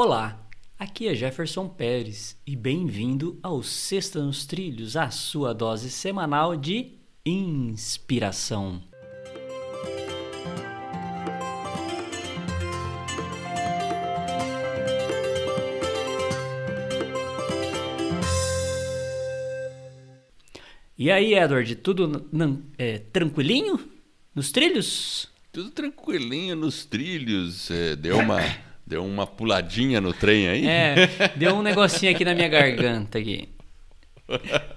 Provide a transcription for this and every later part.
Olá, aqui é Jefferson Pérez e bem-vindo ao Sexta nos Trilhos, a sua dose semanal de inspiração. E aí, Edward, tudo é, tranquilinho nos trilhos? Tudo tranquilinho nos trilhos. É, deu uma deu uma puladinha no trem aí? É, deu um negocinho aqui na minha garganta aqui.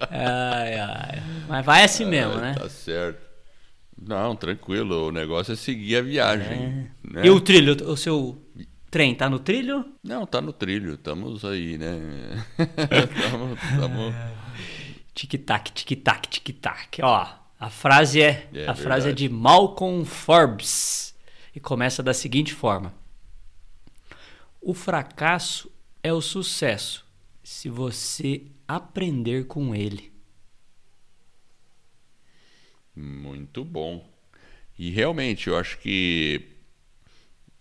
Ai, ai. Mas vai assim mesmo, né? Tá certo. Não, tranquilo. O negócio é seguir a viagem. É. Né? E o trilho? O seu trem tá no trilho? Não, tá no trilho. Estamos aí, né? Estamos. tamo... Tic-tac, tic-tac, tic-tac. Ó, a frase é, é a frase é de Malcolm Forbes e começa da seguinte forma: O fracasso é o sucesso se você aprender com ele. Muito bom. E realmente, eu acho que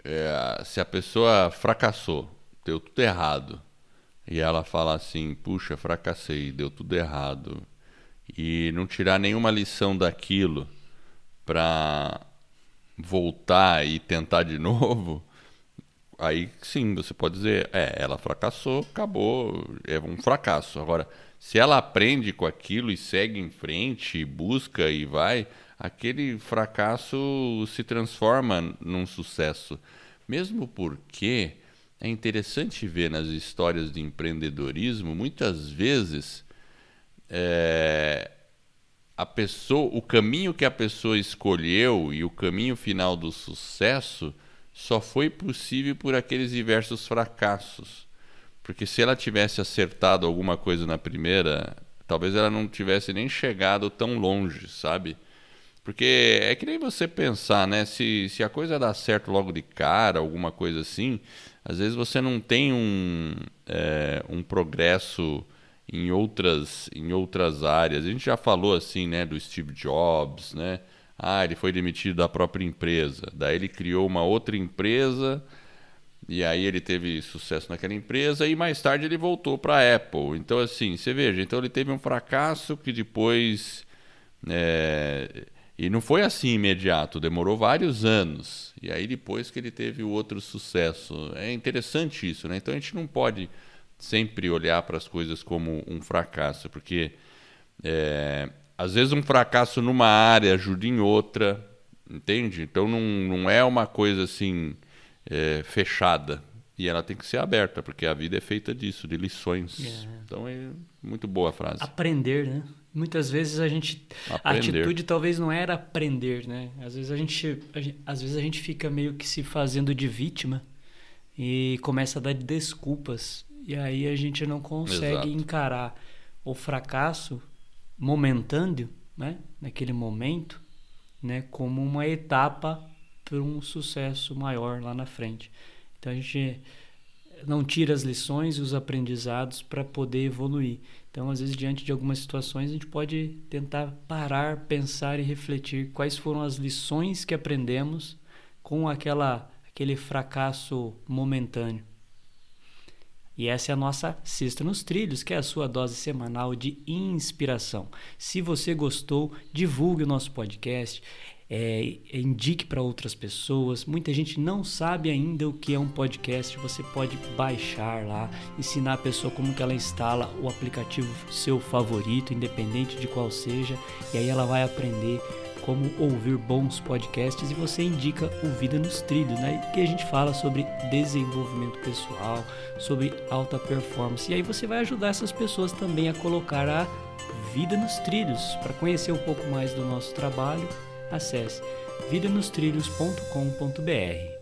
é, se a pessoa fracassou, deu tudo errado, e ela fala assim: puxa, fracassei, deu tudo errado, e não tirar nenhuma lição daquilo para voltar e tentar de novo, aí sim você pode dizer: é, ela fracassou, acabou, é um fracasso. Agora, se ela aprende com aquilo e segue em frente, busca e vai, aquele fracasso se transforma num sucesso. Mesmo porque é interessante ver nas histórias de empreendedorismo, muitas vezes é, a pessoa, o caminho que a pessoa escolheu e o caminho final do sucesso só foi possível por aqueles diversos fracassos. Porque se ela tivesse acertado alguma coisa na primeira, talvez ela não tivesse nem chegado tão longe, sabe? Porque é que nem você pensar, né? Se, se a coisa dá certo logo de cara, alguma coisa assim, às vezes você não tem um, é, um progresso em outras, em outras áreas. A gente já falou assim, né, do Steve Jobs, né? Ah, ele foi demitido da própria empresa. Daí ele criou uma outra empresa e aí ele teve sucesso naquela empresa e mais tarde ele voltou para a Apple. Então assim, você veja, então ele teve um fracasso que depois é, e não foi assim imediato, demorou vários anos. E aí depois que ele teve o outro sucesso. É interessante isso, né? Então a gente não pode sempre olhar para as coisas como um fracasso, porque é, às vezes um fracasso numa área ajuda em outra, entende? Então não, não é uma coisa assim é, fechada. E ela tem que ser aberta, porque a vida é feita disso, de lições. É. Então é muito boa a frase. Aprender, né? Muitas vezes a gente. Aprender. A atitude talvez não era aprender, né? Às vezes a gente, a gente, às vezes a gente fica meio que se fazendo de vítima e começa a dar desculpas. E aí a gente não consegue Exato. encarar o fracasso momentâneo, né? Naquele momento, né? Como uma etapa para um sucesso maior lá na frente. Então a gente não tira as lições e os aprendizados para poder evoluir. Então, às vezes, diante de algumas situações, a gente pode tentar parar, pensar e refletir quais foram as lições que aprendemos com aquela, aquele fracasso momentâneo. E essa é a nossa Sexta nos Trilhos, que é a sua dose semanal de inspiração. Se você gostou, divulgue o nosso podcast é, indique para outras pessoas. Muita gente não sabe ainda o que é um podcast. Você pode baixar lá, ensinar a pessoa como que ela instala o aplicativo seu favorito, independente de qual seja, e aí ela vai aprender como ouvir bons podcasts e você indica o Vida nos Trilhos, né? Que a gente fala sobre desenvolvimento pessoal, sobre alta performance. E aí você vai ajudar essas pessoas também a colocar a vida nos trilhos para conhecer um pouco mais do nosso trabalho acesse vidanostrilhos.com.br.